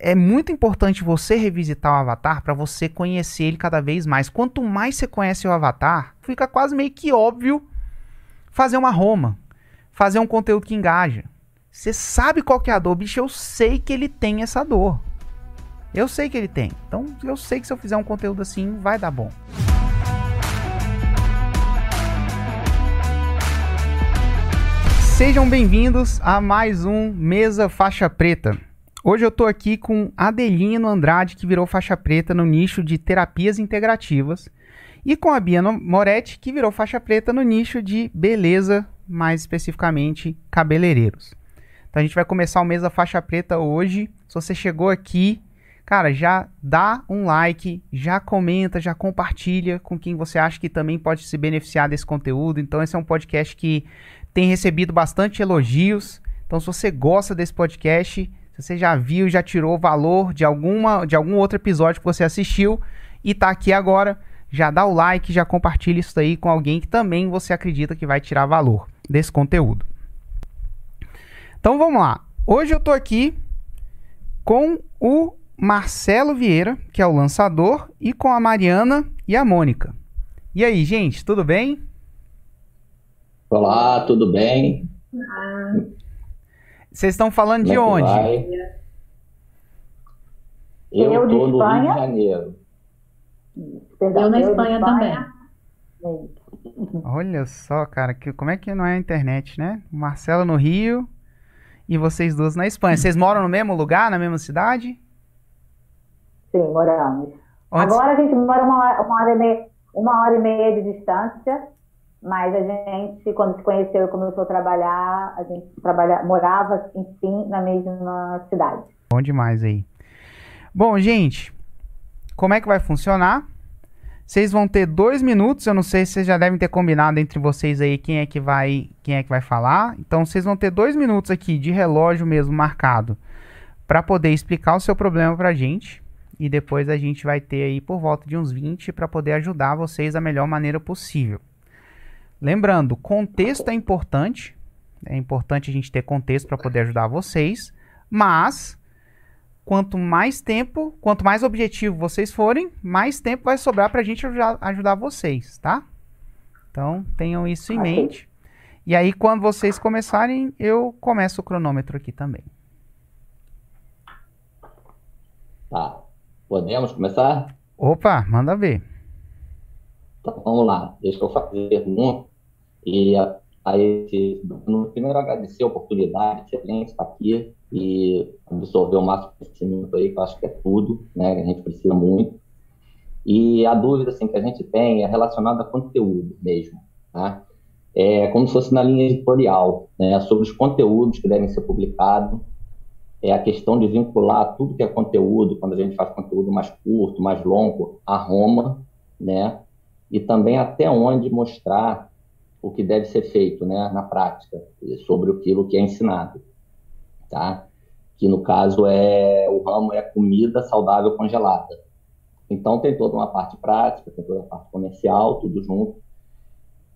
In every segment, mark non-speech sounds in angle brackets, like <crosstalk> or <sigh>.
É muito importante você revisitar o avatar para você conhecer ele cada vez mais. Quanto mais você conhece o avatar, fica quase meio que óbvio fazer uma Roma, fazer um conteúdo que engaja. Você sabe qual que é a dor, bicho, eu sei que ele tem essa dor. Eu sei que ele tem. Então, eu sei que se eu fizer um conteúdo assim, vai dar bom. Sejam bem-vindos a mais um Mesa Faixa Preta. Hoje eu tô aqui com Adelino Andrade, que virou faixa preta no nicho de terapias integrativas, e com a Bia Moretti, que virou faixa preta no nicho de beleza, mais especificamente cabeleireiros. Então a gente vai começar o Mesa Faixa Preta hoje. Se você chegou aqui, cara, já dá um like, já comenta, já compartilha com quem você acha que também pode se beneficiar desse conteúdo. Então esse é um podcast que tem recebido bastante elogios. Então, se você gosta desse podcast, se você já viu, já tirou valor de, alguma, de algum outro episódio que você assistiu e está aqui agora, já dá o like, já compartilha isso aí com alguém que também você acredita que vai tirar valor desse conteúdo. Então vamos lá. Hoje eu estou aqui com o Marcelo Vieira, que é o lançador, e com a Mariana e a Mônica. E aí, gente, tudo bem? Olá, tudo bem? Vocês estão falando Como de é onde? Vai? Eu, eu estou no Rio de Janeiro. Perdão, eu na Espanha, Espanha também. Olha só, cara, que, como é que não é a internet, né? Marcelo no Rio e vocês duas na Espanha. Vocês moram no mesmo lugar, na mesma cidade? Sim, moramos. Onde... Agora a gente mora uma, uma, hora e meia, uma hora e meia de distância, mas a gente, quando se conheceu e começou a trabalhar, a gente trabalha, morava, enfim, na mesma cidade. Bom demais aí. Bom, gente, como é que vai funcionar? Vocês vão ter dois minutos. Eu não sei se vocês já devem ter combinado entre vocês aí quem é que vai, quem é que vai falar. Então, vocês vão ter dois minutos aqui de relógio mesmo marcado para poder explicar o seu problema para a gente. E depois a gente vai ter aí por volta de uns 20 para poder ajudar vocês da melhor maneira possível. Lembrando, contexto é importante. É importante a gente ter contexto para poder ajudar vocês. Mas, quanto mais tempo, quanto mais objetivo vocês forem, mais tempo vai sobrar para a gente ajudar, ajudar, vocês, tá? Então, tenham isso em mente. E aí, quando vocês começarem, eu começo o cronômetro aqui também. Tá. Podemos começar? Opa, manda ver. Então, vamos lá. Deixa eu fazer a pergunta. E aí, primeiro agradecer a oportunidade, excelente estar aqui e absorver o máximo conhecimento aí, que eu acho que é tudo, né? Que a gente precisa muito. E a dúvida assim, que a gente tem é relacionada a conteúdo mesmo, tá? É como se fosse na linha editorial, né? Sobre os conteúdos que devem ser publicados, é a questão de vincular tudo que é conteúdo, quando a gente faz conteúdo mais curto, mais longo, a Roma, né? E também até onde mostrar o que deve ser feito né, na prática, sobre aquilo que é ensinado. Tá? Que no caso é o ramo é comida saudável congelada. Então tem toda uma parte prática, tem toda a parte comercial, tudo junto.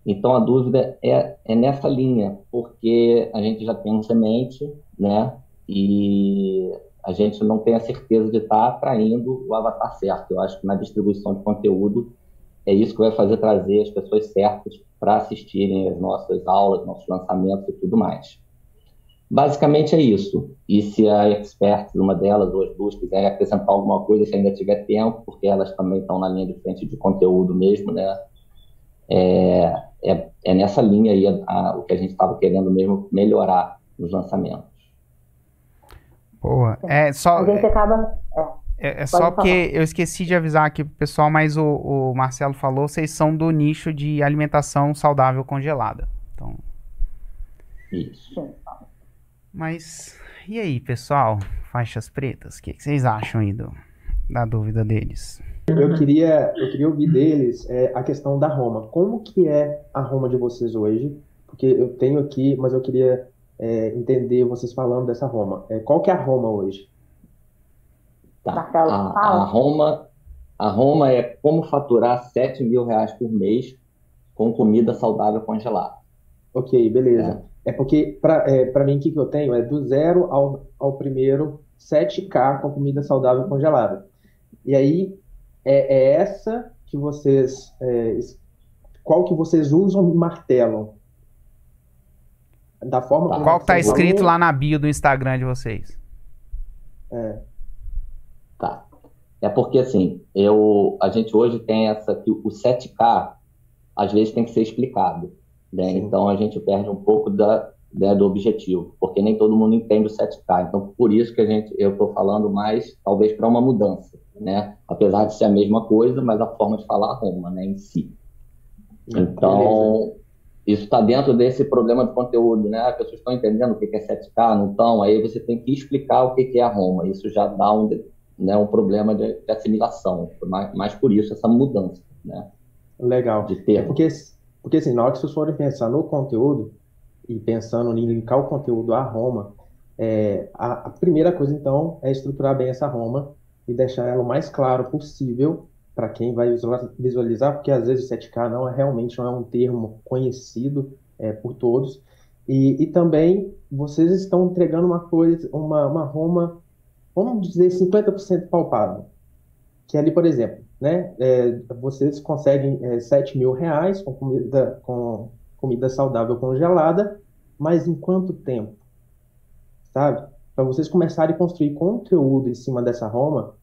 Então a dúvida é, é nessa linha, porque a gente já tem um semente, né? E a gente não tem a certeza de estar atraindo o avatar certo. Eu acho que na distribuição de conteúdo é isso que vai fazer trazer as pessoas certas para assistirem as nossas aulas, nossos lançamentos e tudo mais. Basicamente é isso. E se a expert, uma delas ou as duas, quiserem acrescentar alguma coisa, se ainda tiver tempo, porque elas também estão na linha de frente de conteúdo mesmo, né? É, é, é nessa linha aí a, a, o que a gente estava querendo mesmo melhorar nos lançamentos. Boa. É só. A gente acaba. É. É, é só porque eu esqueci de avisar aqui pro pessoal, mas o, o, Marcelo falou, vocês são do nicho de alimentação saudável congelada. Então. Isso. Mas e aí, pessoal? Faixas pretas, o que, que, vocês acham aí do, da dúvida deles? Eu queria, eu queria ouvir deles é, a questão da Roma. Como que é a Roma de vocês hoje? Porque eu tenho aqui, mas eu queria é, entender vocês falando dessa Roma. É, qual que é a Roma hoje? Tá. A, a, Roma, a Roma é como faturar 7 mil reais por mês com comida saudável congelada. Ok, beleza. É, é porque, para é, mim, o que, que eu tenho é do zero ao, ao primeiro 7K com comida saudável congelada. E aí, é, é essa que vocês. É, qual que vocês usam e martelam? Da forma tá. Qual que tá escrito lá na bio do Instagram de vocês? É. Tá. É porque assim, eu, a gente hoje tem essa que o 7K às vezes tem que ser explicado. Né? Então a gente perde um pouco da, né, do objetivo, porque nem todo mundo entende o 7K. Então por isso que a gente, eu estou falando mais, talvez, para uma mudança. Né? Apesar de ser a mesma coisa, mas a forma de falar Roma né, em si. Então, Beleza. isso está dentro desse problema de conteúdo, né? As pessoas estão entendendo o que é 7K, não estão, aí você tem que explicar o que é a Roma. Isso já dá um, né, um problema de, de assimilação, mais, mais por isso essa mudança, né? Legal. De termo. É porque, porque assim, na hora que vocês forem pensar no conteúdo e pensando em linkar o conteúdo à Roma, é, a, a, primeira coisa então é estruturar bem essa Roma e deixar ela o mais claro possível para quem vai visualizar, porque às vezes o 7K não é realmente não é um termo conhecido é, por todos. E, e também vocês estão entregando uma coisa, uma, uma Roma, vamos dizer, 50% palpável. Que é ali, por exemplo, né? É, vocês conseguem é, 7 mil reais com comida, com comida saudável congelada, mas em quanto tempo? Sabe? Para vocês começarem a construir conteúdo em cima dessa Roma,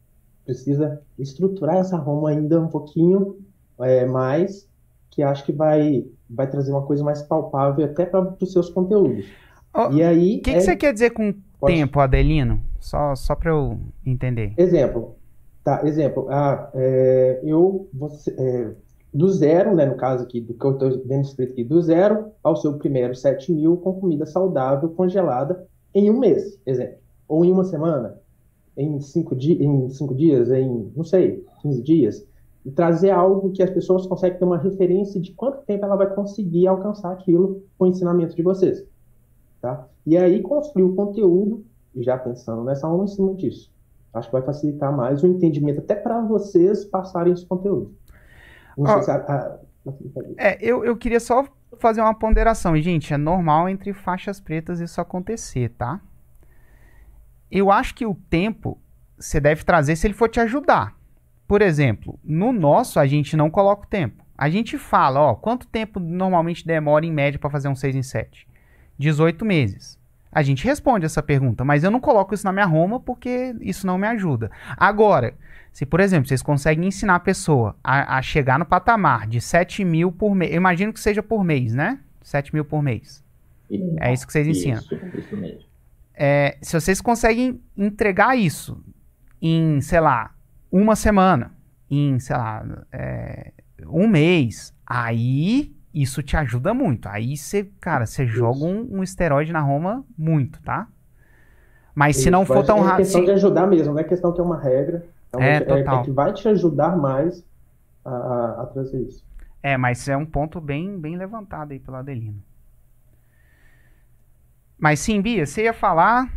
precisa estruturar essa Roma ainda um pouquinho é, mais, que acho que vai, vai trazer uma coisa mais palpável até para os seus conteúdos. Oh, e aí. O que, é... que, você quer dizer com Pode... tempo, Adelino? Só, só para eu entender. Exemplo, Tá, exemplo, ah, é, eu, você, é, do zero, né, no caso aqui, do que eu estou vendo escrito aqui, do zero ao seu primeiro 7 mil com comida saudável congelada em um mês, exemplo. Ou em uma semana, em cinco, di em cinco dias, em, não sei, 15 dias. E trazer algo que as pessoas conseguem ter uma referência de quanto tempo ela vai conseguir alcançar aquilo com o ensinamento de vocês. Tá? E aí construir o conteúdo, já pensando nessa aula em cima disso. Acho que vai facilitar mais o entendimento até para vocês passarem esse conteúdo. Não se a, a, é, eu, eu queria só fazer uma ponderação. E, gente, é normal entre faixas pretas isso acontecer, tá? Eu acho que o tempo você deve trazer se ele for te ajudar. Por exemplo, no nosso a gente não coloca o tempo. A gente fala, ó, quanto tempo normalmente demora em média para fazer um 6 em 7? 18 meses. A gente responde essa pergunta, mas eu não coloco isso na minha Roma porque isso não me ajuda. Agora, se, por exemplo, vocês conseguem ensinar a pessoa a, a chegar no patamar de 7 mil por mês, eu imagino que seja por mês, né? 7 mil por mês. Isso. É isso que vocês ensinam. Isso, isso mesmo. É, se vocês conseguem entregar isso em, sei lá, uma semana, em, sei lá, é, um mês, aí isso te ajuda muito. Aí você, cara, você joga um, um esteroide na Roma muito, tá? Mas isso, se não for tão rápido. É questão de ajudar mesmo, não é questão que é uma regra. É, é, total. é que vai te ajudar mais a, a, a, trazer isso. É, mas é um ponto bem, bem levantado aí pelo Adelino. Mas sim, Bia, você ia falar?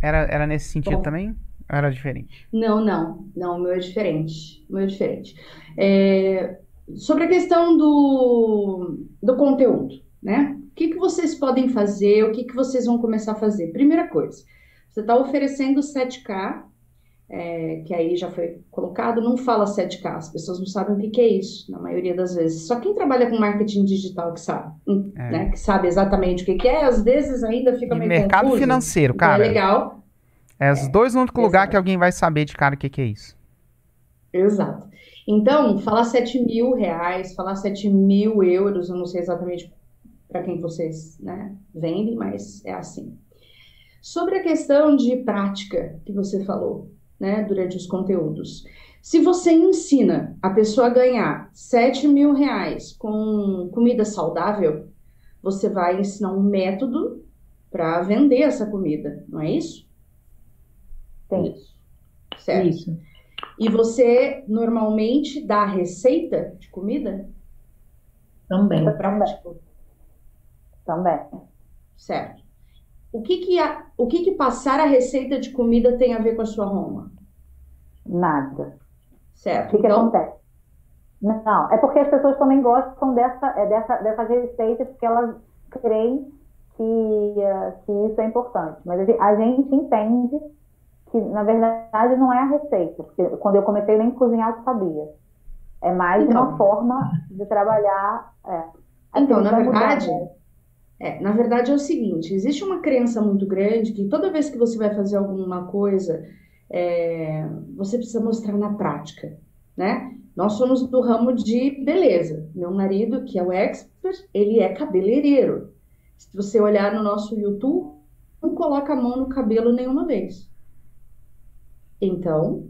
Era, era nesse sentido Bom, também? Ou era diferente? Não, não. Não, o meu é diferente. O meu é diferente. É, sobre a questão do, do conteúdo, né? O que, que vocês podem fazer? O que, que vocês vão começar a fazer? Primeira coisa, você está oferecendo 7K, é, que aí já foi colocado, não fala 7K, as pessoas não sabem o que, que é isso, na maioria das vezes. Só quem trabalha com marketing digital que sabe, hum, é. né? Que sabe exatamente o que, que é, às vezes ainda fica e meio mercado confuso, financeiro, é cara. É legal. É os dois únicos lugares que alguém vai saber de cara o que, que é isso. Exato. Então, falar 7 mil reais, falar 7 mil euros, eu não sei exatamente para quem vocês né, vendem, mas é assim. Sobre a questão de prática que você falou, né, durante os conteúdos. Se você ensina a pessoa a ganhar 7 mil reais com comida saudável, você vai ensinar um método para vender essa comida, não é isso? Tem. Certo. Isso. E você normalmente dá receita de comida? Também. É prático. Também. Certo. O que que, a, o que que passar a receita de comida tem a ver com a sua Roma? Nada. Certo. O que, então... que acontece? Não, é porque as pessoas também gostam dessa, é, dessa, dessas receitas porque elas creem que, uh, que isso é importante. Mas a gente entende que, na verdade, não é a receita, porque quando eu comecei nem cozinhar eu sabia. É mais então, uma forma de trabalhar. É, então, na verdade, mudar, né? é, na verdade é o seguinte: existe uma crença muito grande que toda vez que você vai fazer alguma coisa, é, você precisa mostrar na prática, né? Nós somos do ramo de beleza. Meu marido, que é o expert, ele é cabeleireiro. Se você olhar no nosso YouTube, não coloca a mão no cabelo nenhuma vez. Então,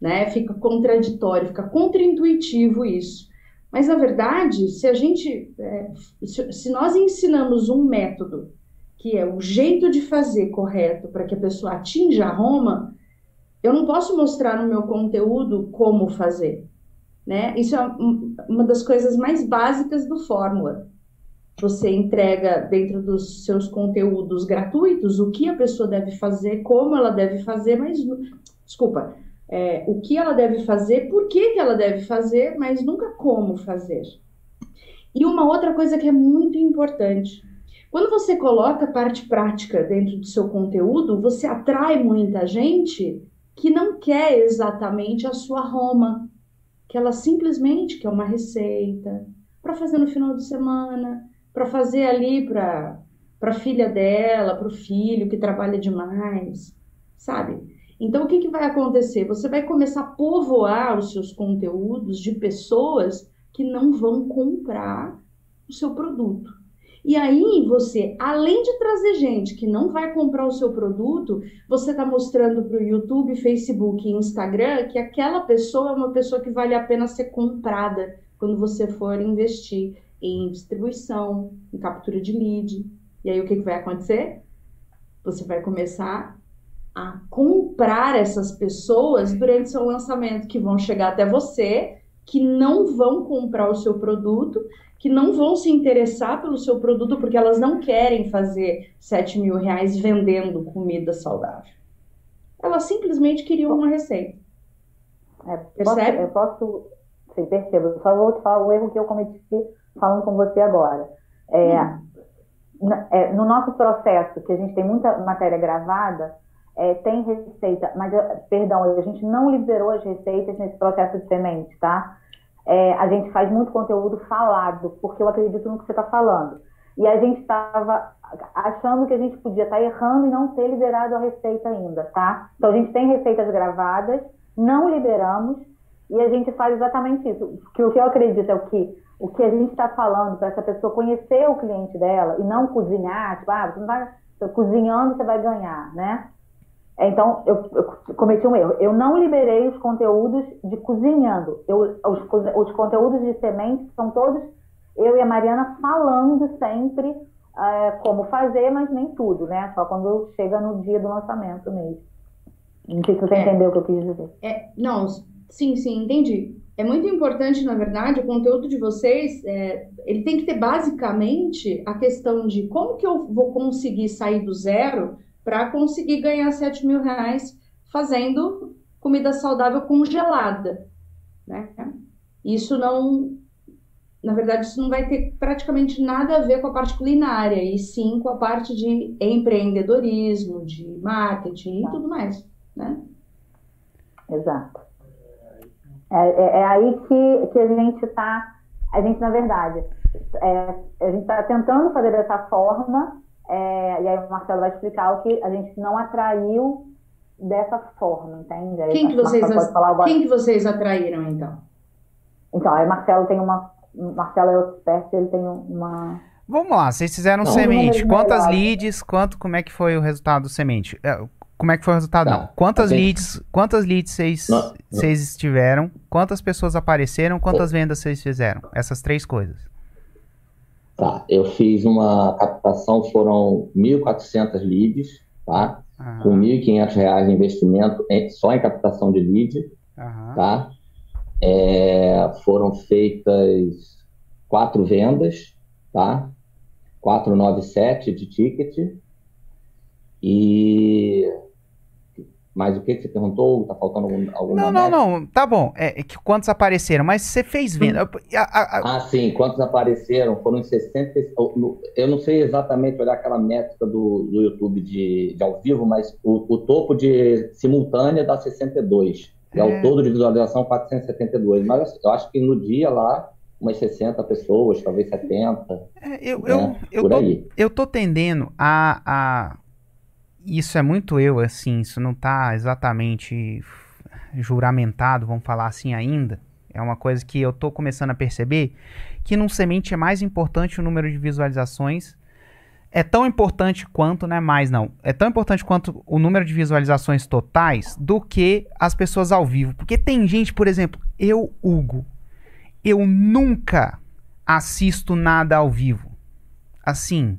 né, fica contraditório, fica contraintuitivo isso. Mas, na verdade, se a gente, é, se, se nós ensinamos um método que é o jeito de fazer correto para que a pessoa atinja a Roma, eu não posso mostrar no meu conteúdo como fazer. Né? Isso é uma das coisas mais básicas do Fórmula. Você entrega dentro dos seus conteúdos gratuitos o que a pessoa deve fazer, como ela deve fazer, mas desculpa, é, o que ela deve fazer, por que, que ela deve fazer, mas nunca como fazer. E uma outra coisa que é muito importante. Quando você coloca parte prática dentro do seu conteúdo, você atrai muita gente que não quer exatamente a sua Roma, que ela simplesmente quer uma receita para fazer no final de semana, para fazer ali para para filha dela, para o filho que trabalha demais, sabe? Então, o que, que vai acontecer? Você vai começar a povoar os seus conteúdos de pessoas que não vão comprar o seu produto. E aí você, além de trazer gente que não vai comprar o seu produto, você está mostrando para o YouTube, Facebook e Instagram que aquela pessoa é uma pessoa que vale a pena ser comprada quando você for investir em distribuição, em captura de lead. E aí o que, que vai acontecer? Você vai começar a comprar essas pessoas durante seu lançamento, que vão chegar até você, que não vão comprar o seu produto, que não vão se interessar pelo seu produto porque elas não querem fazer 7 mil reais vendendo comida saudável. Elas simplesmente queriam uma receita. É, Percebe? eu posso. Sim, percebo. Eu só vou te falar o erro que eu cometi falando com você agora. É, hum. é, no nosso processo, que a gente tem muita matéria gravada, é, tem receita, mas, perdão, a gente não liberou as receitas nesse processo de semente, tá? É, a gente faz muito conteúdo falado, porque eu acredito no que você está falando. E a gente estava achando que a gente podia estar tá errando e não ter liberado a receita ainda, tá? Então a gente tem receitas gravadas, não liberamos, e a gente faz exatamente isso. Que o que eu acredito é o que o que a gente está falando para essa pessoa conhecer o cliente dela e não cozinhar, tipo, ah, você não vai cozinhando, você vai ganhar, né? Então, eu, eu, cometi um erro. Eu não liberei os conteúdos de cozinhando. Eu, os, os conteúdos de sementes são todos eu e a Mariana falando sempre é, como fazer, mas nem tudo, né? Só quando chega no dia do lançamento mesmo. Não sei se você é, entendeu o que eu quis dizer. É, não, sim, sim, entendi. É muito importante, na verdade, o conteúdo de vocês, é, ele tem que ter basicamente a questão de como que eu vou conseguir sair do zero para conseguir ganhar 7 mil reais fazendo comida saudável congelada. Né? Isso não. Na verdade, isso não vai ter praticamente nada a ver com a parte culinária, e sim com a parte de empreendedorismo, de marketing e tudo mais. Né? Exato. É, é, é aí que, que a gente está. A gente, na verdade, é, a gente está tentando fazer dessa forma é, e aí o Marcelo vai explicar o que a gente não atraiu dessa forma, entende? Aí quem, que vocês, quem que vocês atraíram, então? Então, aí o Marcelo tem uma... Marcelo é o expert, ele tem uma... Vamos lá, vocês fizeram não, semente. Quantas leads, quanto, como é que foi o resultado do semente? É, como é que foi o resultado? Tá. Não. Quantas okay. leads, quantas leads vocês, vocês tiveram? Quantas pessoas apareceram? Quantas vendas vocês fizeram? Essas três coisas. Tá, eu fiz uma captação, foram 1.400 leads, tá? Uhum. Com R$ 1.500 de investimento em, só em captação de lead, uhum. tá? É, foram feitas quatro vendas, tá? 497 de ticket e Mas o que, que você perguntou? Tá faltando algum, alguma Não, não, não. Tá bom. É, é, que quantos apareceram, mas você fez venda. Ah, sim. Quantos apareceram? Foram 60. Eu não sei exatamente olhar aquela métrica do, do YouTube de, de ao vivo, mas o, o topo de simultânea dá 62. É. é o todo de visualização 472. Mas eu acho que no dia lá umas 60 pessoas, talvez 70. É, eu, né? eu, eu, tô, eu tô tendendo a, a isso é muito eu, assim, isso não está exatamente juramentado, vamos falar assim ainda. É uma coisa que eu estou começando a perceber que num semente é mais importante o número de visualizações. É tão importante quanto, não é mais não. É tão importante quanto o número de visualizações totais do que as pessoas ao vivo. Porque tem gente, por exemplo, eu, Hugo, eu nunca assisto nada ao vivo. Assim,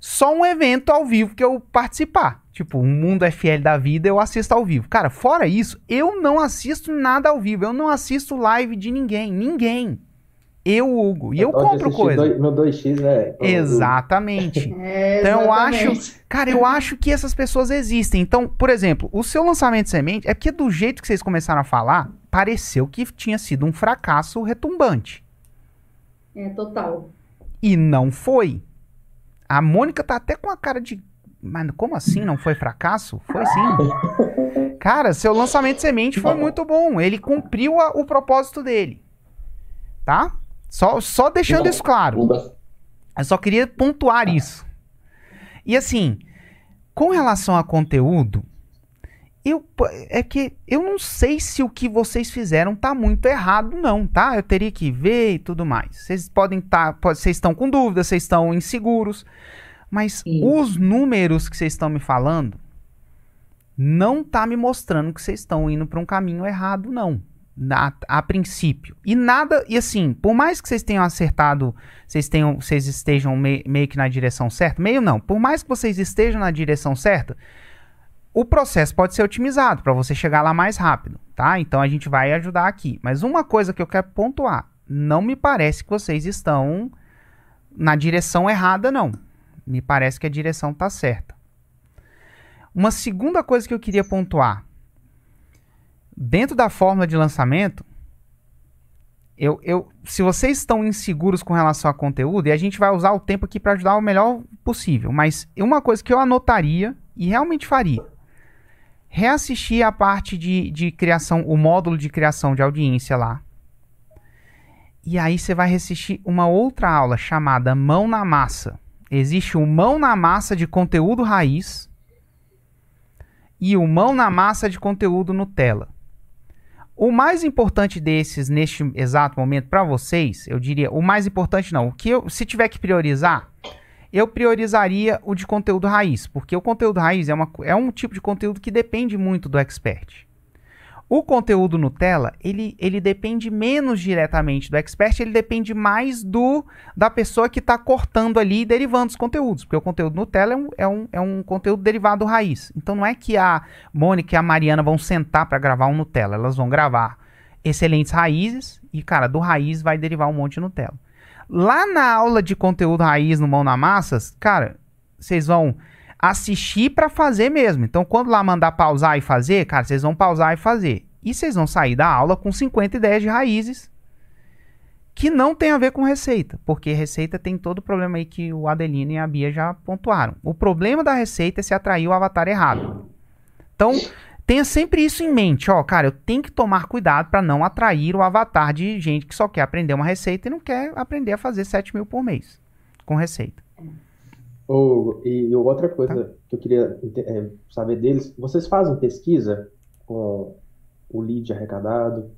só um evento ao vivo que eu participar. Tipo, um Mundo FL da vida eu assisto ao vivo. Cara, fora isso, eu não assisto nada ao vivo. Eu não assisto live de ninguém. Ninguém. Eu, Hugo. E eu, eu compro coisa. no 2x, é. Exatamente. <laughs> é, então eu acho. Cara, eu acho que essas pessoas existem. Então, por exemplo, o seu lançamento de semente é porque do jeito que vocês começaram a falar, pareceu que tinha sido um fracasso retumbante. É, total. E não foi. A Mônica tá até com a cara de. Mas como assim? Não foi fracasso? Foi sim. Cara, seu lançamento de semente foi muito bom. Ele cumpriu a, o propósito dele. Tá? Só, só deixando isso claro. Eu só queria pontuar isso. E assim, com relação a conteúdo, eu, é que eu não sei se o que vocês fizeram tá muito errado, não, tá? Eu teria que ver e tudo mais. Vocês podem estar. Tá, vocês estão com dúvidas, vocês estão inseguros. Mas Sim. os números que vocês estão me falando não tá me mostrando que vocês estão indo para um caminho errado, não. Na, a princípio. E nada, e assim, por mais que vocês tenham acertado, vocês, tenham, vocês estejam me, meio que na direção certa, meio não, por mais que vocês estejam na direção certa, o processo pode ser otimizado para você chegar lá mais rápido, tá? Então a gente vai ajudar aqui. Mas uma coisa que eu quero pontuar, não me parece que vocês estão na direção errada, não. Me parece que a direção está certa. Uma segunda coisa que eu queria pontuar, dentro da fórmula de lançamento, eu, eu, se vocês estão inseguros com relação a conteúdo, e a gente vai usar o tempo aqui para ajudar o melhor possível, mas uma coisa que eu anotaria e realmente faria reassistir a parte de, de criação, o módulo de criação de audiência lá. E aí você vai assistir uma outra aula chamada Mão na Massa. Existe o Mão na Massa de conteúdo raiz e o Mão na Massa de conteúdo Nutella. O mais importante desses neste exato momento para vocês, eu diria, o mais importante não, o que eu, se tiver que priorizar, eu priorizaria o de conteúdo raiz, porque o conteúdo raiz é, uma, é um tipo de conteúdo que depende muito do expert. O conteúdo Nutella, ele, ele depende menos diretamente do expert, ele depende mais do da pessoa que está cortando ali e derivando os conteúdos, porque o conteúdo Nutella é um, é, um, é um conteúdo derivado raiz. Então não é que a Mônica e a Mariana vão sentar para gravar um Nutella, elas vão gravar excelentes raízes e, cara, do raiz vai derivar um monte de Nutella. Lá na aula de conteúdo raiz no Mão na Massas, cara, vocês vão assistir para fazer mesmo. Então, quando lá mandar pausar e fazer, cara, vocês vão pausar e fazer. E vocês vão sair da aula com 50 ideias de raízes que não tem a ver com receita, porque receita tem todo o problema aí que o Adelino e a Bia já pontuaram. O problema da receita é se atrair o avatar errado. Então, tenha sempre isso em mente, ó, cara, eu tenho que tomar cuidado para não atrair o avatar de gente que só quer aprender uma receita e não quer aprender a fazer 7 mil por mês com receita. Oh, e, outra coisa tá. que eu queria é, saber deles, vocês fazem pesquisa com o lead arrecadado?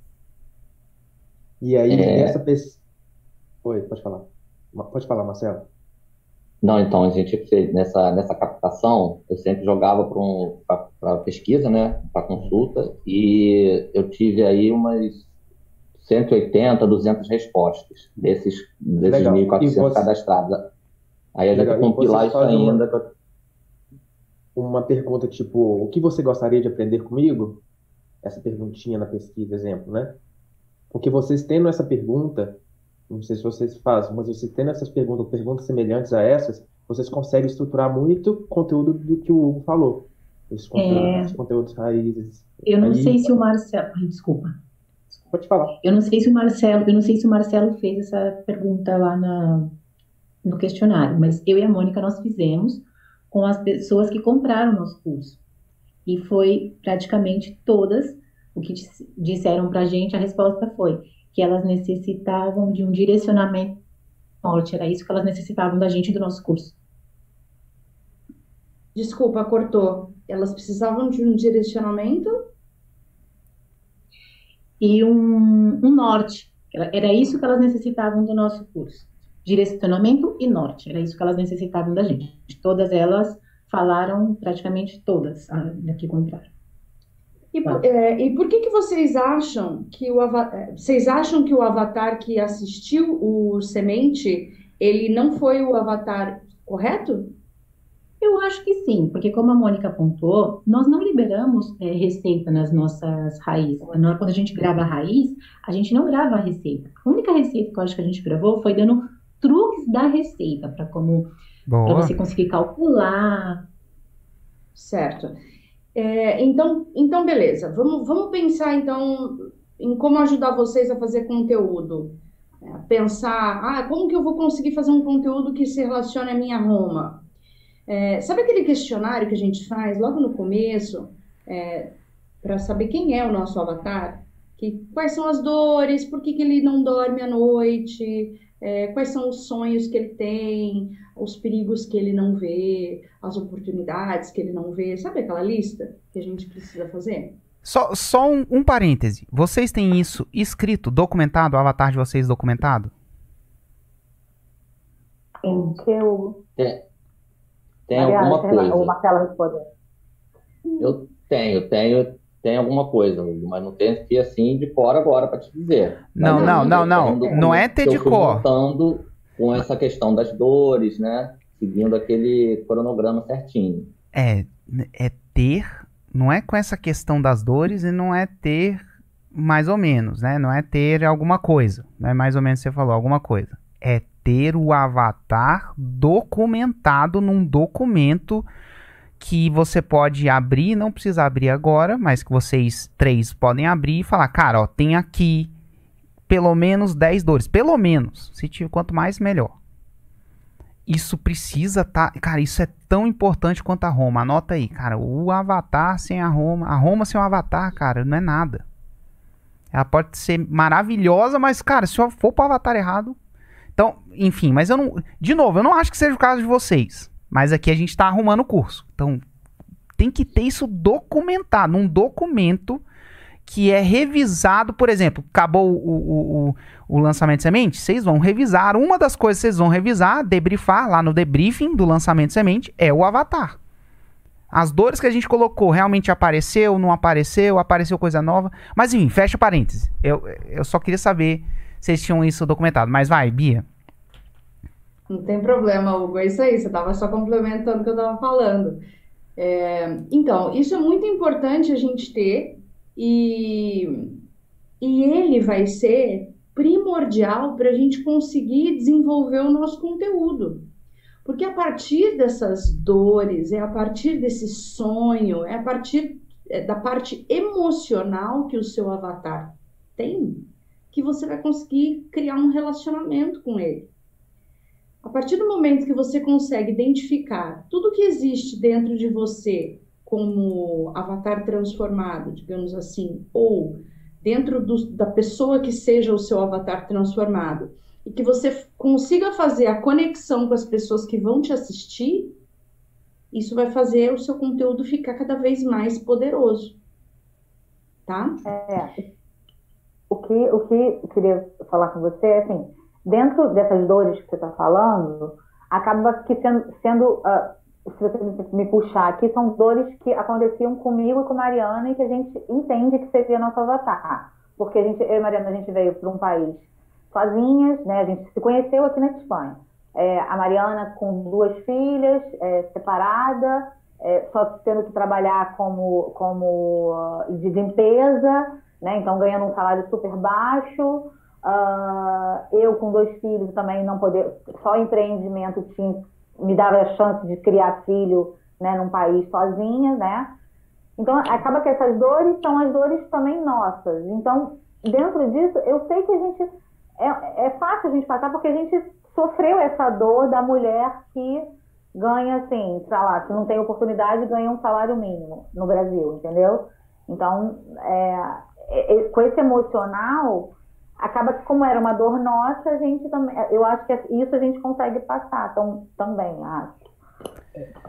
E aí, é... essa pesquisa... Oi, pode falar. Pode falar, Marcelo. Não, então, a gente fez nessa, nessa captação, eu sempre jogava para um, pesquisa, né, para consulta, e eu tive aí umas 180, 200 respostas desses, desses 1.400 você... cadastrados. Aí a gente vai compilar isso ainda. Pra... Uma pergunta tipo, o que você gostaria de aprender comigo? Essa perguntinha na pesquisa, exemplo, né? Porque vocês tendo essa pergunta, não sei se vocês fazem, mas vocês tendo essas perguntas, perguntas semelhantes a essas, vocês conseguem estruturar muito conteúdo do que o Hugo falou. Esses conteúdos, é... conteúdos raízes. Eu não sei se o Marcelo. Ai, desculpa. Pode falar. Eu não sei se o Marcelo, eu não sei se o Marcelo fez essa pergunta lá na, no questionário, mas eu e a Mônica nós fizemos com as pessoas que compraram nosso curso. E foi praticamente todas o que disseram para gente, a resposta foi que elas necessitavam de um direcionamento norte, era isso que elas necessitavam da gente do nosso curso. Desculpa, cortou. Elas precisavam de um direcionamento? E um, um norte. Era isso que elas necessitavam do nosso curso. Direcionamento e norte. Era isso que elas necessitavam da gente. Todas elas falaram, praticamente todas, que compraram. E, tá. é, e por que, que vocês acham que o é, vocês acham que o avatar que assistiu o semente ele não foi o avatar correto? Eu acho que sim, porque como a Mônica apontou, nós não liberamos é, receita nas nossas raízes. Quando a gente grava a raiz, a gente não grava a receita. A única receita que eu acho que a gente gravou foi dando truques da receita para como para você conseguir calcular. Certo. É, então, então, beleza. Vamos, vamos pensar então em como ajudar vocês a fazer conteúdo. É, pensar, ah, como que eu vou conseguir fazer um conteúdo que se relacione à minha Roma? É, sabe aquele questionário que a gente faz logo no começo é, para saber quem é o nosso avatar? Que, quais são as dores? Por que, que ele não dorme à noite? É, quais são os sonhos que ele tem? os perigos que ele não vê, as oportunidades que ele não vê. Sabe aquela lista que a gente precisa fazer? Só, só um, um parêntese. Vocês têm isso escrito, documentado, o avatar de vocês documentado? Em que eu... Tem, tem alguma coisa. O Marcelo respondeu. Eu tenho, tenho, tem alguma coisa, mas não tenho aqui assim de cor agora para te dizer. Não, não, não, não. Não é ter de cor com essa questão das dores, né? Seguindo aquele cronograma certinho. É, é ter, não é com essa questão das dores e não é ter mais ou menos, né? Não é ter alguma coisa, não é mais ou menos você falou, alguma coisa. É ter o avatar documentado num documento que você pode abrir, não precisa abrir agora, mas que vocês três podem abrir e falar, cara, ó, tem aqui pelo menos 10 dores. Pelo menos. Se tiver, quanto mais, melhor. Isso precisa. Tá, cara, isso é tão importante quanto a Roma. Anota aí, cara. O Avatar sem a Roma. A Roma sem o Avatar, cara, não é nada. Ela pode ser maravilhosa, mas, cara, se eu for pro Avatar errado. Então, enfim, mas eu não. De novo, eu não acho que seja o caso de vocês. Mas aqui a gente tá arrumando o curso. Então, tem que ter isso documentado. Num documento que é revisado, por exemplo, acabou o, o, o, o, lançamento de semente, vocês vão revisar. Uma das coisas que vocês vão revisar, debriefar lá no debriefing do lançamento de semente é o avatar. As dores que a gente colocou realmente apareceu, não apareceu, apareceu coisa nova. Mas enfim, fecha parênteses. Eu, eu só queria saber se vocês tinham isso documentado. Mas vai, Bia. Não tem problema, Hugo. É isso aí. Você estava só complementando o que eu estava falando. É, então, isso é muito importante a gente ter e, e ele vai ser primordial para a gente conseguir desenvolver o nosso conteúdo. Porque a partir dessas dores, é a partir desse sonho, é a partir é, da parte emocional que o seu avatar tem, que você vai conseguir criar um relacionamento com ele. A partir do momento que você consegue identificar tudo que existe dentro de você como avatar transformado, digamos assim, ou dentro do, da pessoa que seja o seu avatar transformado, e que você consiga fazer a conexão com as pessoas que vão te assistir, isso vai fazer o seu conteúdo ficar cada vez mais poderoso. Tá? É. O que, o que eu queria falar com você é assim, dentro dessas dores que você está falando, acaba que sendo, sendo uh, se você me puxar aqui, são dores que aconteciam comigo e com Mariana e que a gente entende que seria nosso avatar. Porque a gente, eu e Mariana, a gente veio para um país sozinhas, né? A gente se conheceu aqui na Espanha. É, a Mariana com duas filhas, é, separada, é, só tendo que trabalhar como, como uh, de limpeza, né? Então ganhando um salário super baixo. Uh, eu com dois filhos também não poder, só empreendimento tinha me dava a chance de criar filho né, num país sozinha, né? Então, acaba que essas dores são as dores também nossas. Então, dentro disso, eu sei que a gente. É, é fácil a gente passar porque a gente sofreu essa dor da mulher que ganha, assim, sei lá, se não tem oportunidade, ganha um salário mínimo no Brasil, entendeu? Então, é, é, com esse emocional, acaba que como era uma dor nossa, a gente também, eu acho que isso a gente consegue passar tam, também, acho.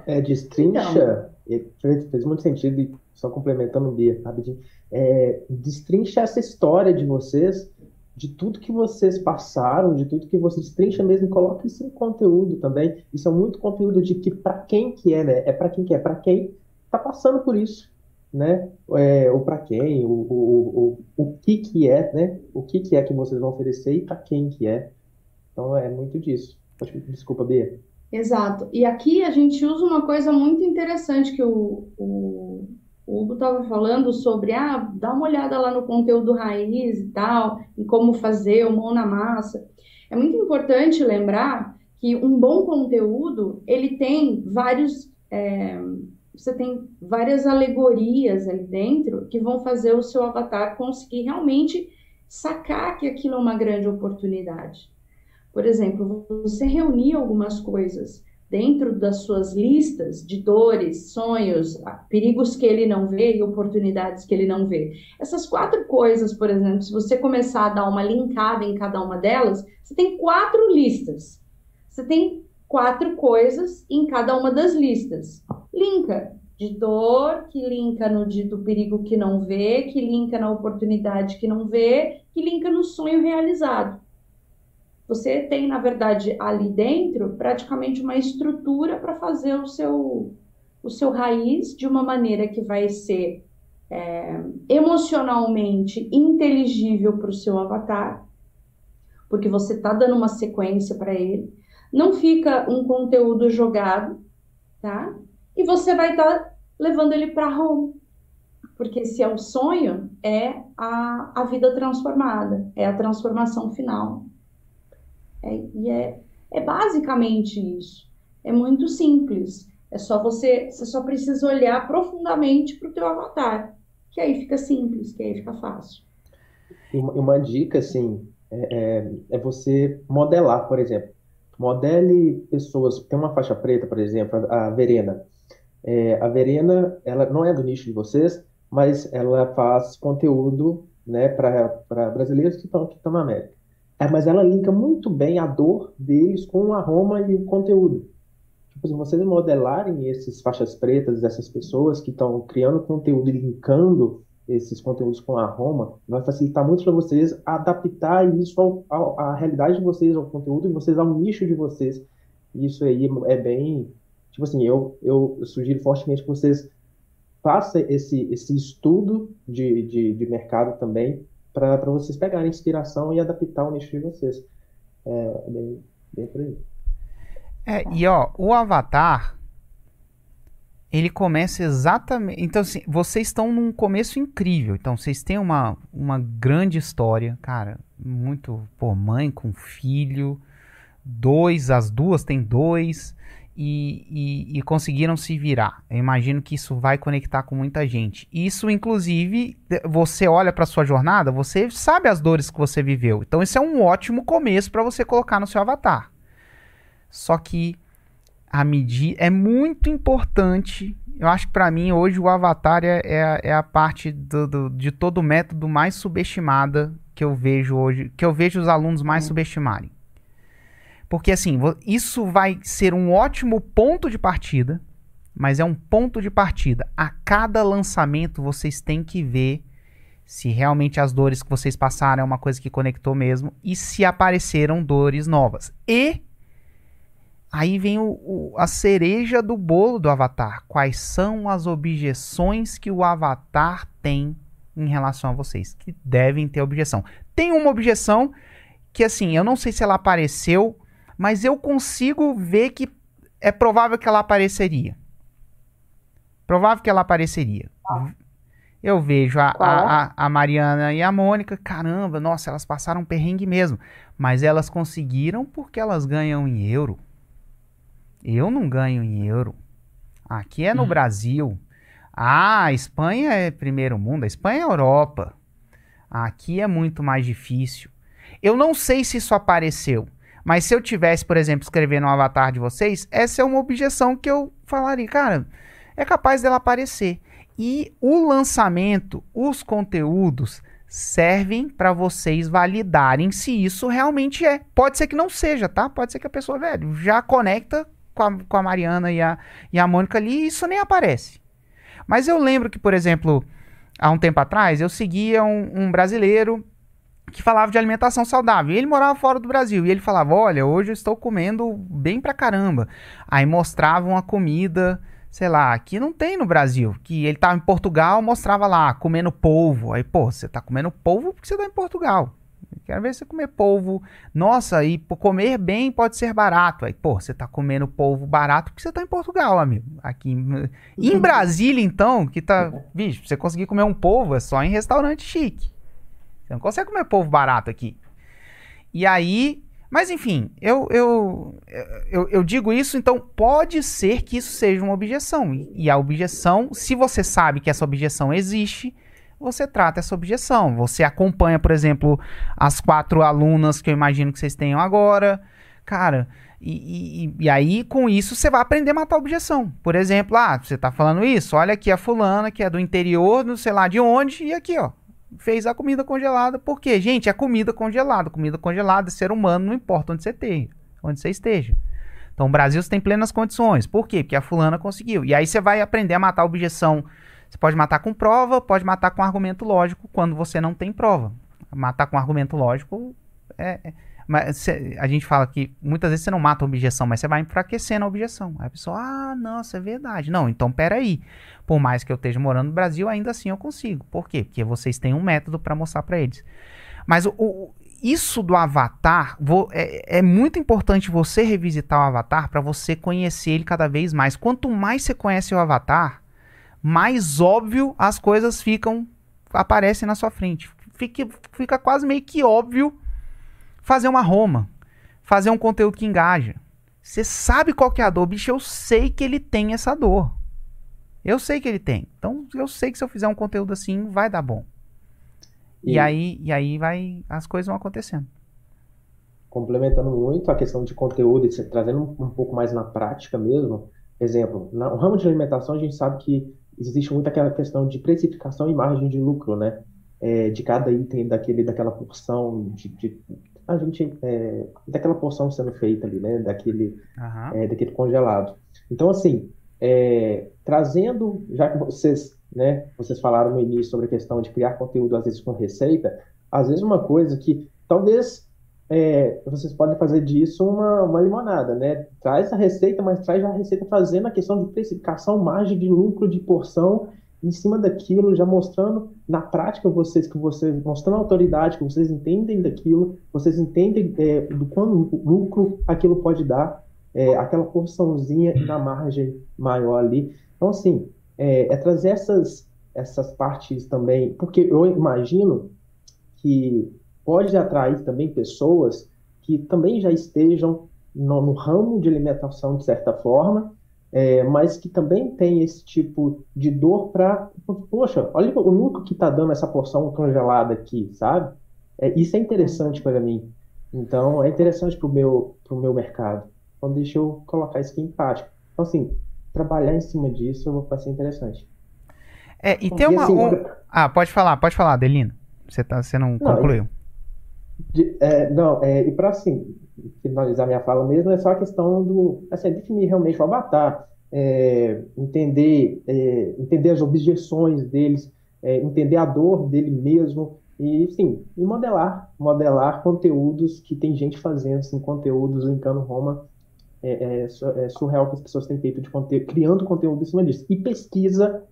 É, destrincha, então, fez, fez, muito sentido, só complementando Bia, rapidinho, é, destrincha essa história de vocês, de tudo que vocês passaram, de tudo que vocês destrincha mesmo, e coloca isso em conteúdo também, isso é muito conteúdo de que para quem que é, né, é para quem que é, para quem tá passando por isso, né, é, ou para quem, o, o, o, o que que é, né, o que que é que vocês vão oferecer e para quem que é, então é muito disso. Desculpa, Bia. Exato. E aqui a gente usa uma coisa muito interessante que o, o, o Hugo estava falando sobre, ah, dá uma olhada lá no conteúdo raiz e tal, e como fazer o mão na massa. É muito importante lembrar que um bom conteúdo, ele tem vários, é, você tem várias alegorias ali dentro que vão fazer o seu avatar conseguir realmente sacar que aquilo é uma grande oportunidade. Por exemplo, você reunir algumas coisas dentro das suas listas de dores, sonhos, perigos que ele não vê e oportunidades que ele não vê. Essas quatro coisas, por exemplo, se você começar a dar uma linkada em cada uma delas, você tem quatro listas. Você tem quatro coisas em cada uma das listas. Linka de dor, que linka no de, do perigo que não vê, que linka na oportunidade que não vê, que linka no sonho realizado você tem, na verdade, ali dentro praticamente uma estrutura para fazer o seu, o seu raiz de uma maneira que vai ser é, emocionalmente inteligível para o seu avatar, porque você está dando uma sequência para ele. Não fica um conteúdo jogado, tá? E você vai estar tá levando ele para home. Porque se é o sonho, é a, a vida transformada, é a transformação final. É, e é, é basicamente isso. É muito simples. É só você, você só precisa olhar profundamente para o teu avatar, que aí fica simples, que aí fica fácil. Uma, uma dica, assim, é, é, é, você modelar, por exemplo. Modele pessoas. Tem uma faixa preta, por exemplo, a, a Verena. É, a Verena, ela não é do nicho de vocês, mas ela faz conteúdo né, para brasileiros que estão aqui na América. É, mas ela linka muito bem a dor deles com a Roma e o conteúdo. Tipo, se vocês modelarem esses faixas pretas, essas pessoas que estão criando conteúdo e linkando esses conteúdos com a Roma, vai facilitar muito para vocês adaptar isso ao, ao, à realidade de vocês, ao conteúdo de vocês, ao nicho de vocês. Isso aí é bem. Tipo assim, eu, eu sugiro fortemente que vocês façam esse, esse estudo de, de, de mercado também, para vocês pegarem inspiração e adaptar o nicho de vocês. É, bem, bem por aí. É, e ó, o Avatar, ele começa exatamente. Então, assim, vocês estão num começo incrível. Então, vocês têm uma, uma grande história, cara. Muito, pô, mãe com filho. Dois, as duas têm dois e, e, e, conseguiram se virar. Eu imagino que isso vai conectar com muita gente. Isso, inclusive, você olha para sua jornada, você sabe as dores que você viveu. Então, isso é um ótimo começo para você colocar no seu avatar. Só que a medida é muito importante. Eu acho que para mim hoje o avatar é, é, é a parte do, do, de todo o método mais subestimada que eu vejo hoje, que eu vejo os alunos mais hum. subestimarem. Porque assim, isso vai ser um ótimo ponto de partida, mas é um ponto de partida. A cada lançamento vocês têm que ver se realmente as dores que vocês passaram é uma coisa que conectou mesmo e se apareceram dores novas. E aí vem o, o, a cereja do bolo do Avatar. Quais são as objeções que o Avatar tem em relação a vocês? Que devem ter objeção. Tem uma objeção que, assim, eu não sei se ela apareceu mas eu consigo ver que é provável que ela apareceria. Provável que ela apareceria. Ah. Eu vejo a, a, a, a, Mariana e a Mônica, caramba, nossa, elas passaram um perrengue mesmo. Mas elas conseguiram porque elas ganham em euro. Eu não ganho em euro. Aqui é no hum. Brasil. Ah, a Espanha é primeiro mundo, a Espanha é Europa. Aqui é muito mais difícil. Eu não sei se isso apareceu, mas se eu tivesse, por exemplo, escrevendo um avatar de vocês, essa é uma objeção que eu falaria, cara, é capaz dela aparecer. E o lançamento, os conteúdos servem para vocês validarem se isso realmente é. Pode ser que não seja, tá? Pode ser que a pessoa, velho, já conecta com a, com a Mariana e a, e a Mônica ali e isso nem aparece. Mas eu lembro que, por exemplo, há um tempo atrás, eu seguia um, um brasileiro que falava de alimentação saudável. E ele morava fora do Brasil. E ele falava: Olha, hoje eu estou comendo bem pra caramba. Aí mostrava uma comida sei lá, que não tem no Brasil. Que ele tava em Portugal, mostrava lá, comendo polvo. Aí, pô, você tá comendo polvo porque você tá em Portugal. Quero ver você comer polvo. Nossa, e comer bem pode ser barato. Aí, pô, você tá comendo polvo barato porque você tá em Portugal, amigo. Aqui em, em Brasília, então, que tá. <laughs> Bicho, você conseguir comer um polvo é só em restaurante chique. Você não consegue comer polvo barato aqui. E aí, mas enfim, eu, eu, eu, eu, digo isso, então pode ser que isso seja uma objeção. E a objeção, se você sabe que essa objeção existe, você trata essa objeção. Você acompanha, por exemplo, as quatro alunas que eu imagino que vocês tenham agora. Cara, e, e, e, aí, com isso, você vai aprender a matar a objeção. Por exemplo, ah, você tá falando isso, olha aqui a fulana que é do interior, não sei lá de onde, e aqui, ó fez a comida congelada. Por quê? Gente, é comida congelada. Comida congelada, ser humano, não importa onde você esteja. Onde você esteja. Então, o Brasil tem plenas condições. Por quê? Porque a fulana conseguiu. E aí você vai aprender a matar a objeção. Você pode matar com prova, pode matar com argumento lógico quando você não tem prova. Matar com argumento lógico é, é mas cê, a gente fala que muitas vezes você não mata a objeção, mas você vai enfraquecendo a objeção. Aí a pessoa, ah, nossa, é verdade. Não, então peraí. Por mais que eu esteja morando no Brasil, ainda assim eu consigo. Por quê? Porque vocês têm um método para mostrar para eles. Mas o, o, isso do avatar, vou, é, é, muito importante você revisitar o avatar para você conhecer ele cada vez mais. Quanto mais você conhece o avatar, mais óbvio as coisas ficam, aparecem na sua frente. Fica, fica quase meio que óbvio fazer uma Roma, fazer um conteúdo que engaja. Você sabe qual que é a dor, bicho, eu sei que ele tem essa dor. Eu sei que ele tem. Então, eu sei que se eu fizer um conteúdo assim, vai dar bom. E, e aí, e aí vai, as coisas vão acontecendo. Complementando muito a questão de conteúdo e trazendo um, um pouco mais na prática mesmo. Exemplo, no ramo de alimentação a gente sabe que existe muito aquela questão de precificação e margem de lucro, né? É, de cada item daquele, daquela porção de, de a gente é, daquela porção sendo feita ali, né, daquele, uhum. é, daquele congelado. Então, assim, é, trazendo, já que vocês, né, vocês falaram no início sobre a questão de criar conteúdo às vezes com receita, às vezes uma coisa que talvez é, vocês podem fazer disso uma, uma limonada, né? Traz a receita, mas traz a receita fazendo a questão de precificação, margem de lucro de porção em cima daquilo, já mostrando na prática vocês que vocês mostrando a autoridade, que vocês entendem daquilo, vocês entendem é, do quanto lucro aquilo pode dar, é, aquela porçãozinha na margem maior ali. Então, assim, é, é, trazer essas, essas partes também, porque eu imagino que pode atrair também pessoas que também já estejam no, no ramo de alimentação de certa forma, é, mas que também tem esse tipo de dor para, poxa, olha o lucro que está dando essa porção congelada aqui, sabe? É, isso é interessante para mim. Então, é interessante para o meu, pro meu mercado. Então, deixa eu colocar isso aqui em prática. Então, assim, trabalhar em cima disso vai ser interessante. É, e tem uma. Assim, um... Ah, pode falar, pode falar, Adelino. Você, tá, você não, não concluiu. De, é, não, é, e para assim, finalizar minha fala mesmo, é só a questão do, assim, definir realmente o avatar, é, entender, é, entender as objeções deles, é, entender a dor dele mesmo, e sim, e modelar, modelar conteúdos que tem gente fazendo, assim, conteúdos linkando Roma, é, é, é surreal que as pessoas têm feito de conteúdo, criando conteúdo em cima disso. E pesquisa,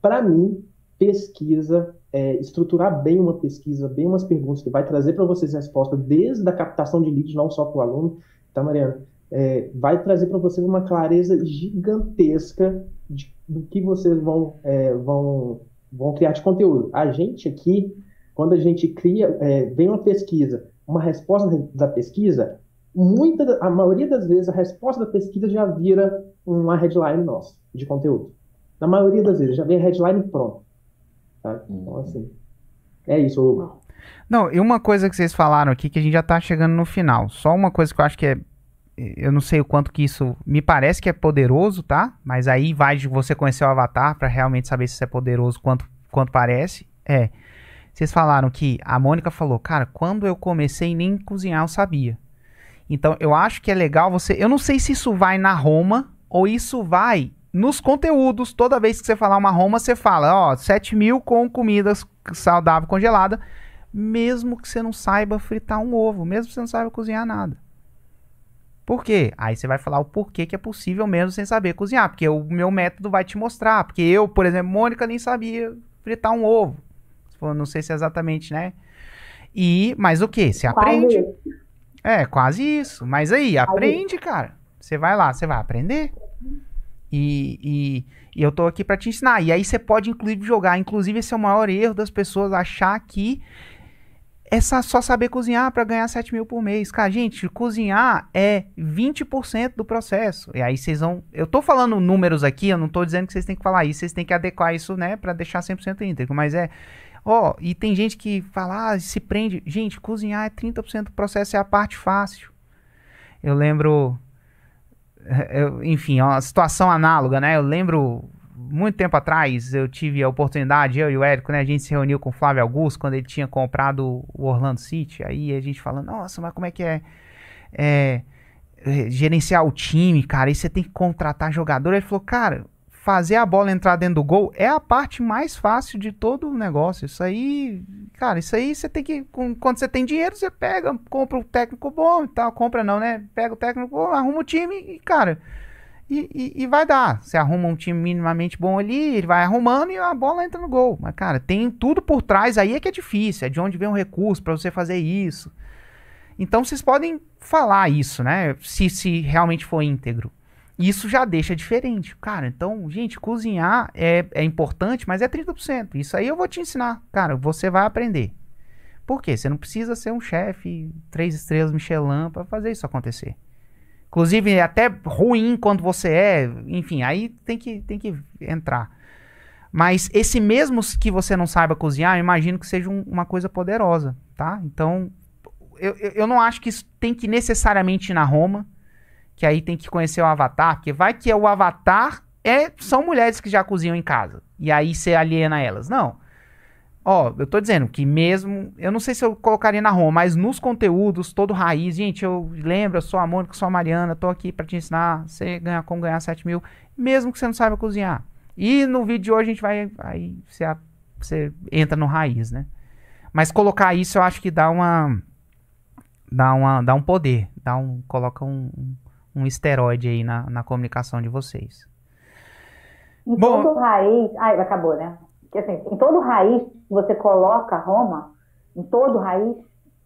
para mim, pesquisa, é, estruturar bem uma pesquisa, bem umas perguntas que vai trazer para vocês resposta desde a captação de leads, não só para o aluno, tá, Mariana? É, vai trazer para vocês uma clareza gigantesca de, do que vocês vão, é, vão, vão criar de conteúdo. A gente aqui, quando a gente cria, é, vem uma pesquisa, uma resposta da pesquisa, muita, a maioria das vezes a resposta da pesquisa já vira uma headline nossa de conteúdo. Na maioria das vezes, já vem a headline pronto. Tá? Então, assim, é isso, Hugo. Não, e uma coisa que vocês falaram aqui, que a gente já tá chegando no final. Só uma coisa que eu acho que é. Eu não sei o quanto que isso. Me parece que é poderoso, tá? Mas aí vai de você conhecer o avatar para realmente saber se isso é poderoso quanto, quanto parece. É. Vocês falaram que a Mônica falou, cara, quando eu comecei nem cozinhar eu sabia. Então eu acho que é legal você. Eu não sei se isso vai na Roma ou isso vai nos conteúdos. Toda vez que você falar uma Roma, você fala, ó, 7 mil com comidas saudável congelada, mesmo que você não saiba fritar um ovo, mesmo que você não saiba cozinhar nada. Por quê? Aí você vai falar o porquê que é possível mesmo sem saber cozinhar, porque o meu método vai te mostrar. Porque eu, por exemplo, Mônica nem sabia fritar um ovo. Não sei se é exatamente, né? E, mas o que? Você aprende. É, quase isso. Mas aí, aprende, cara. Você vai lá, você vai aprender. E, e, e eu tô aqui para te ensinar. E aí você pode, inclusive, jogar. Inclusive, esse é o maior erro das pessoas achar que é só saber cozinhar para ganhar 7 mil por mês. Cara, gente, cozinhar é 20% do processo. E aí vocês vão. Eu tô falando números aqui, eu não tô dizendo que vocês têm que falar isso, vocês têm que adequar isso, né, para deixar 100% íntegro. Mas é. Ó, e tem gente que fala, ah, se prende. Gente, cozinhar é 30% do processo, é a parte fácil. Eu lembro. Eu, enfim, é uma situação análoga, né? Eu lembro muito tempo atrás eu tive a oportunidade, eu e o Érico, né, a gente se reuniu com o Flávio Augusto quando ele tinha comprado o Orlando City. Aí a gente falando, nossa, mas como é que é, é, é gerenciar o time, cara? Aí você tem que contratar jogador. Ele falou, cara, fazer a bola entrar dentro do gol é a parte mais fácil de todo o negócio. Isso aí, cara, isso aí você tem que. Quando você tem dinheiro, você pega, compra o técnico bom e tal. Compra não, né? Pega o técnico bom, arruma o time e, cara. E, e, e, vai dar. Você arruma um time minimamente bom ali, ele vai arrumando e a bola entra no gol. Mas, cara, tem tudo por trás aí é que é difícil. É de onde vem o recurso para você fazer isso. Então vocês podem falar isso, né? Se, se realmente for íntegro. Isso já deixa diferente. Cara, então, gente, cozinhar é, é importante, mas é 30%. Isso aí eu vou te ensinar. Cara, você vai aprender. Por quê? Você não precisa ser um chefe três estrelas Michelin para fazer isso acontecer. Inclusive, é até ruim quando você é. Enfim, aí tem que, tem que entrar. Mas esse mesmo que você não saiba cozinhar, eu imagino que seja um, uma coisa poderosa, tá? Então, eu, eu não acho que isso tem que necessariamente ir na Roma que aí tem que conhecer o avatar, porque vai que o avatar é são mulheres que já cozinham em casa. E aí você aliena elas. Não. Ó, eu tô dizendo que mesmo, eu não sei se eu colocaria na Roma, mas nos conteúdos, todo raiz, gente, eu lembro, eu sou a Mônica, sou a Mariana, tô aqui para te ensinar você ganhar como ganhar 7 mil, mesmo que você não saiba cozinhar. E no vídeo de hoje a gente vai, aí você, você entra no raiz, né? Mas colocar isso eu acho que dá uma, dá uma, dá um poder, dá um, coloca um, um esteroide aí na, na comunicação de vocês. Em Bom, todo raiz. Ai, acabou, né? Porque assim, em todo raiz, você coloca Roma, em todo raiz,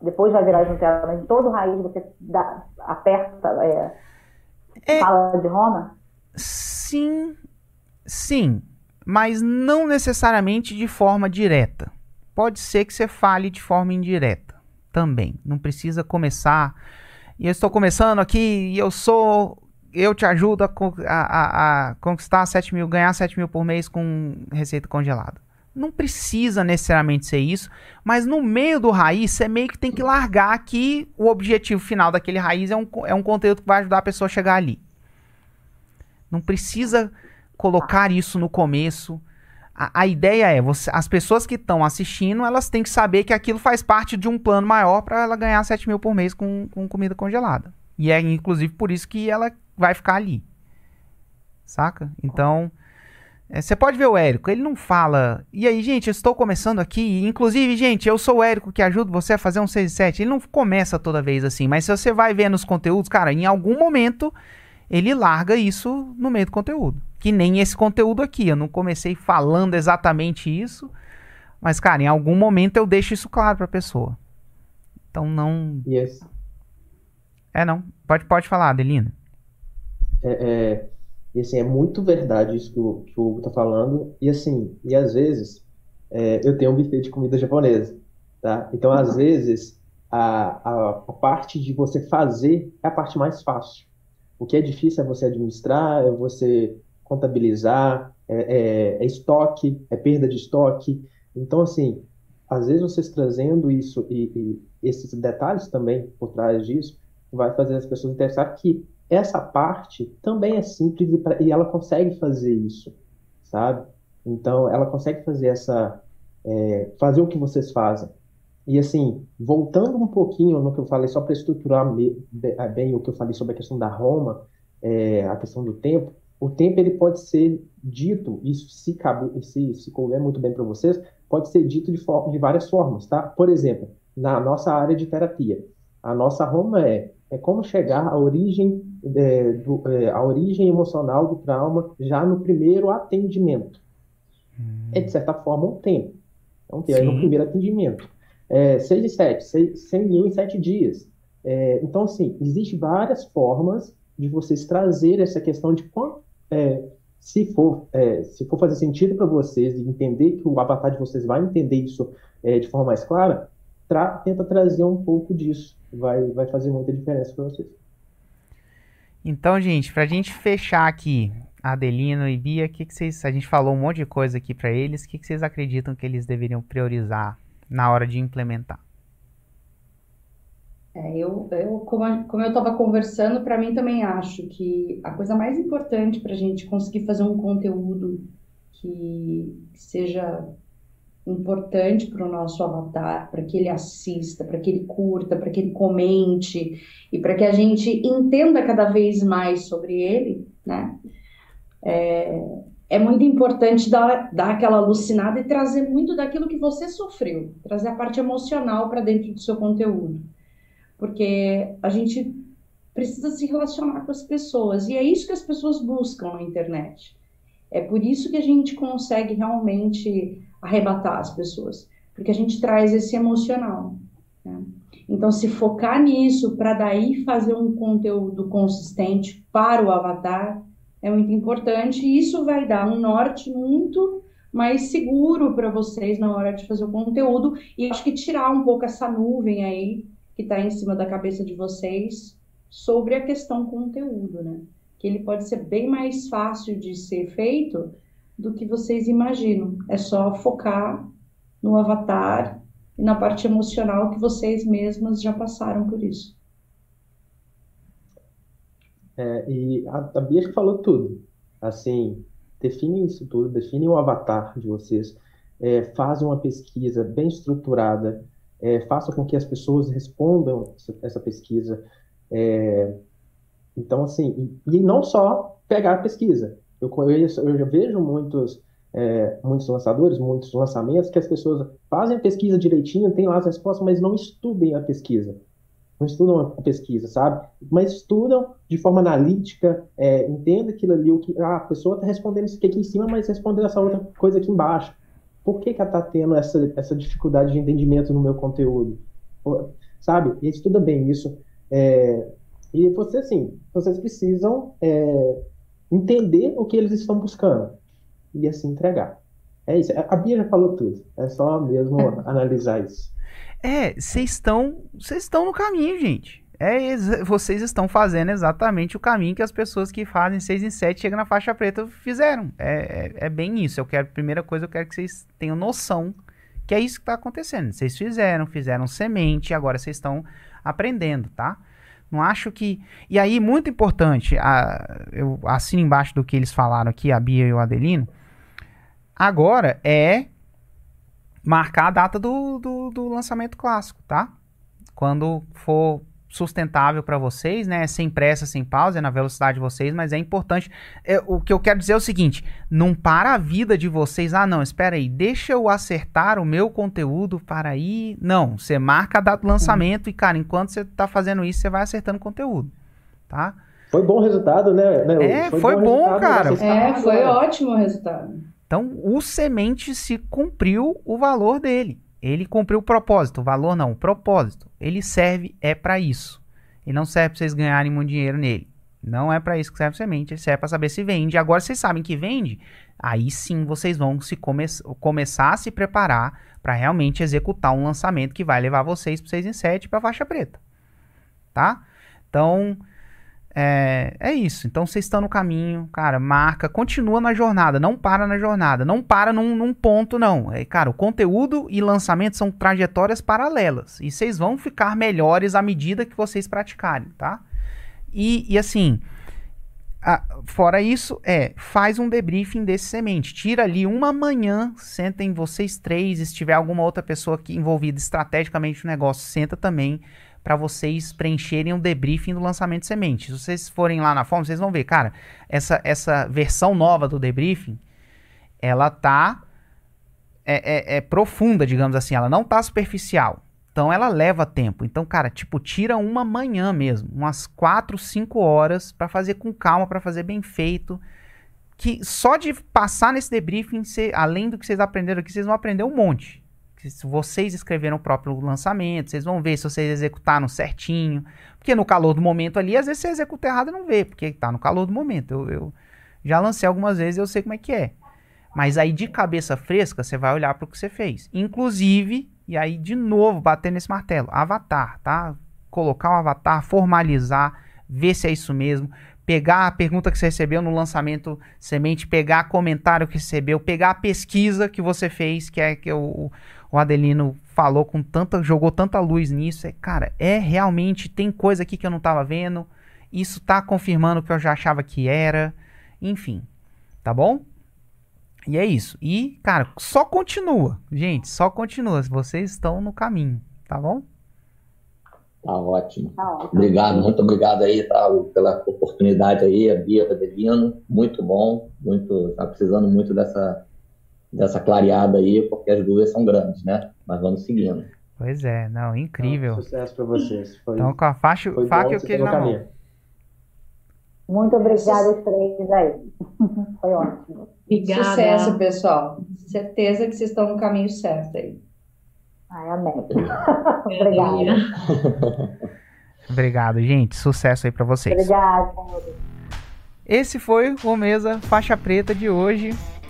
depois vai virar Nutella, mas em todo raiz você dá, aperta, é, é, fala de Roma? Sim, sim, mas não necessariamente de forma direta. Pode ser que você fale de forma indireta também. Não precisa começar e eu estou começando aqui e eu sou. Eu te ajudo a, a, a conquistar 7 mil, ganhar 7 mil por mês com receita congelada. Não precisa necessariamente ser isso, mas no meio do raiz, você meio que tem que largar que o objetivo final daquele raiz é um, é um conteúdo que vai ajudar a pessoa a chegar ali. Não precisa colocar isso no começo. A, a ideia é, você, as pessoas que estão assistindo, elas têm que saber que aquilo faz parte de um plano maior para ela ganhar 7 mil por mês com, com comida congelada. E é inclusive por isso que ela vai ficar ali. Saca? Então, é, você pode ver o Érico, ele não fala. E aí, gente, eu estou começando aqui. Inclusive, gente, eu sou o Érico que ajuda você a fazer um 6 e 7. Ele não começa toda vez assim, mas se você vai ver nos conteúdos, cara, em algum momento ele larga isso no meio do conteúdo. Que nem esse conteúdo aqui. Eu não comecei falando exatamente isso. Mas, cara, em algum momento eu deixo isso claro pra pessoa. Então não. Yes. É, não. Pode, pode falar, Adelina. É, é, e assim, é muito verdade isso que o, que o Hugo tá falando. E assim, e às vezes é, eu tenho um buffet de comida japonesa, tá? Então, às <laughs> vezes, a, a, a parte de você fazer é a parte mais fácil. O que é difícil é você administrar, é você contabilizar, é, é, é estoque, é perda de estoque. Então, assim, às vezes vocês trazendo isso e, e, esses detalhes também por trás disso, vai fazer as pessoas interessar que essa parte também é simples e, pra, e ela consegue fazer isso, sabe? Então, ela consegue fazer essa, é, fazer o que vocês fazem. E assim, voltando um pouquinho no que eu falei, só para estruturar bem o que eu falei sobre a questão da Roma, é, a questão do tempo, o tempo ele pode ser dito, isso se, cabe, se, se couber muito bem para vocês, pode ser dito de, de várias formas, tá? Por exemplo, na nossa área de terapia, a nossa Roma é, é como chegar à origem, é, do, é, à origem emocional do trauma já no primeiro atendimento. Hum. É, de certa forma, um tempo. Então, que é no primeiro atendimento é, 6 de 7, 100 mil em 7 dias. É, então, assim, existem várias formas de vocês trazer essa questão de quanto, é, se, for, é, se for fazer sentido para vocês e entender que o avatar de vocês vai entender isso é, de forma mais clara, tra tenta trazer um pouco disso. Vai, vai fazer muita diferença para vocês. Então, gente, para a gente fechar aqui, Adelino e Bia, que, que vocês, a gente falou um monte de coisa aqui para eles, o que, que vocês acreditam que eles deveriam priorizar na hora de implementar? É, eu, eu, como, como eu estava conversando, para mim também acho que a coisa mais importante para a gente conseguir fazer um conteúdo que seja importante para o nosso avatar, para que ele assista, para que ele curta, para que ele comente e para que a gente entenda cada vez mais sobre ele, né? É, é muito importante dar, dar aquela alucinada e trazer muito daquilo que você sofreu, trazer a parte emocional para dentro do seu conteúdo. Porque a gente precisa se relacionar com as pessoas e é isso que as pessoas buscam na internet. É por isso que a gente consegue realmente arrebatar as pessoas, porque a gente traz esse emocional. Né? Então, se focar nisso para daí fazer um conteúdo consistente para o avatar é muito importante e isso vai dar um norte muito mais seguro para vocês na hora de fazer o conteúdo e acho que tirar um pouco essa nuvem aí que está em cima da cabeça de vocês sobre a questão conteúdo, né? Que ele pode ser bem mais fácil de ser feito do que vocês imaginam. É só focar no avatar e na parte emocional que vocês mesmas já passaram por isso. É, e a, a Bia falou tudo. Assim, define isso tudo, define o avatar de vocês, é, fazem uma pesquisa bem estruturada, é, faça com que as pessoas respondam essa, pesquisa. É, então, assim, e, e, não só pegar a pesquisa. Eu, eu, eu já vejo muitos, é, muitos lançadores, muitos lançamentos, que as pessoas fazem a pesquisa direitinho, tem lá as respostas, mas não estudem a pesquisa não estudam a pesquisa, sabe? Mas estudam de forma analítica, é, entenda aquilo ali, o que ah, a pessoa está respondendo isso aqui em cima, mas respondendo essa outra coisa aqui embaixo. Por que, que ela está tendo essa, essa dificuldade de entendimento no meu conteúdo? Sabe? E estuda bem isso. É, e você, assim, vocês precisam é, entender o que eles estão buscando e assim entregar. É isso. A Bia já falou tudo. É só mesmo analisar isso. É, vocês estão, vocês estão no caminho, gente. É, vocês estão fazendo exatamente o caminho que as pessoas que fazem 6 em 7 chegam na faixa preta fizeram. É, é, é, bem isso. Eu quero, primeira coisa, eu quero que vocês tenham noção que é isso que está acontecendo. Vocês fizeram, fizeram semente, agora vocês estão aprendendo, tá? Não acho que. E aí, muito importante, a, eu assino embaixo do que eles falaram aqui, a Bia e o Adelino. Agora é marcar a data do, do, do lançamento clássico, tá? Quando for sustentável para vocês, né? Sem pressa, sem pausa, é na velocidade de vocês, mas é importante. É, o que eu quero dizer é o seguinte: não para a vida de vocês. Ah, não, espera aí, deixa eu acertar o meu conteúdo para aí. Não, você marca a data do lançamento e, cara, enquanto você está fazendo isso, você vai acertando conteúdo, tá? Foi bom o resultado, né? né? É, foi, foi bom, bom cara. É, foi ótimo o resultado. Então, o semente se cumpriu o valor dele. Ele cumpriu o propósito. O valor não, o propósito. Ele serve é para isso. E não serve para vocês ganharem muito dinheiro nele. Não é para isso que serve a semente. Ele serve para saber se vende. Agora vocês sabem que vende. Aí sim vocês vão se come começar a se preparar para realmente executar um lançamento que vai levar vocês para 6 em 7 para faixa preta. Tá? Então, é, é isso. Então vocês estão no caminho, cara, marca, continua na jornada, não para na jornada, não para num, num ponto, não. É, cara, o conteúdo e lançamento são trajetórias paralelas. E vocês vão ficar melhores à medida que vocês praticarem, tá? E, e assim, a, fora isso, é, faz um debriefing desse semente. Tira ali uma manhã, sentem vocês três, se tiver alguma outra pessoa aqui envolvida estrategicamente no negócio, senta também para vocês preencherem um debriefing do lançamento de semente. Se vocês forem lá na forma, vocês vão ver, cara, essa, essa versão nova do debriefing, ela tá é, é, é profunda, digamos assim, ela não tá superficial. Então ela leva tempo. Então, cara, tipo, tira uma manhã mesmo, umas 4, 5 horas para fazer com calma, para fazer bem feito. Que só de passar nesse debriefing, cê, além do que vocês aprenderam aqui, vocês vão aprender um monte. Se vocês escreveram o próprio lançamento, vocês vão ver se vocês executaram certinho. Porque no calor do momento ali, às vezes você executa errado e não vê, porque tá no calor do momento. Eu, eu já lancei algumas vezes e eu sei como é que é. Mas aí de cabeça fresca, você vai olhar para o que você fez. Inclusive, e aí de novo bater nesse martelo, avatar, tá? Colocar um avatar, formalizar, ver se é isso mesmo, pegar a pergunta que você recebeu no lançamento semente, pegar comentário que recebeu, pegar a pesquisa que você fez, que é que o, o Adelino falou com tanta, jogou tanta luz nisso, é, cara, é realmente tem coisa aqui que eu não estava vendo. Isso tá confirmando o que eu já achava que era. Enfim, tá bom? E é isso. E, cara, só continua. Gente, só continua. Vocês estão no caminho, tá bom? Tá ótimo. Tá ótimo. Obrigado, muito obrigado aí tá, pela oportunidade aí, a Bia Adelino. Muito bom, muito, tá precisando muito dessa, dessa clareada aí, porque as dúvidas são grandes, né? Mas vamos seguindo. Pois é, não, incrível. Então, sucesso para vocês. Foi, então, com a faixa, faca e o queijo na mão. Muito obrigada os três aí. <laughs> Foi ótimo. Obrigada. Sucesso, pessoal. Certeza que vocês estão no caminho certo aí. Ai, amém. <laughs> Obrigada. <laughs> Obrigado, gente. Sucesso aí para vocês. Obrigada. Esse foi o Mesa Faixa Preta de hoje.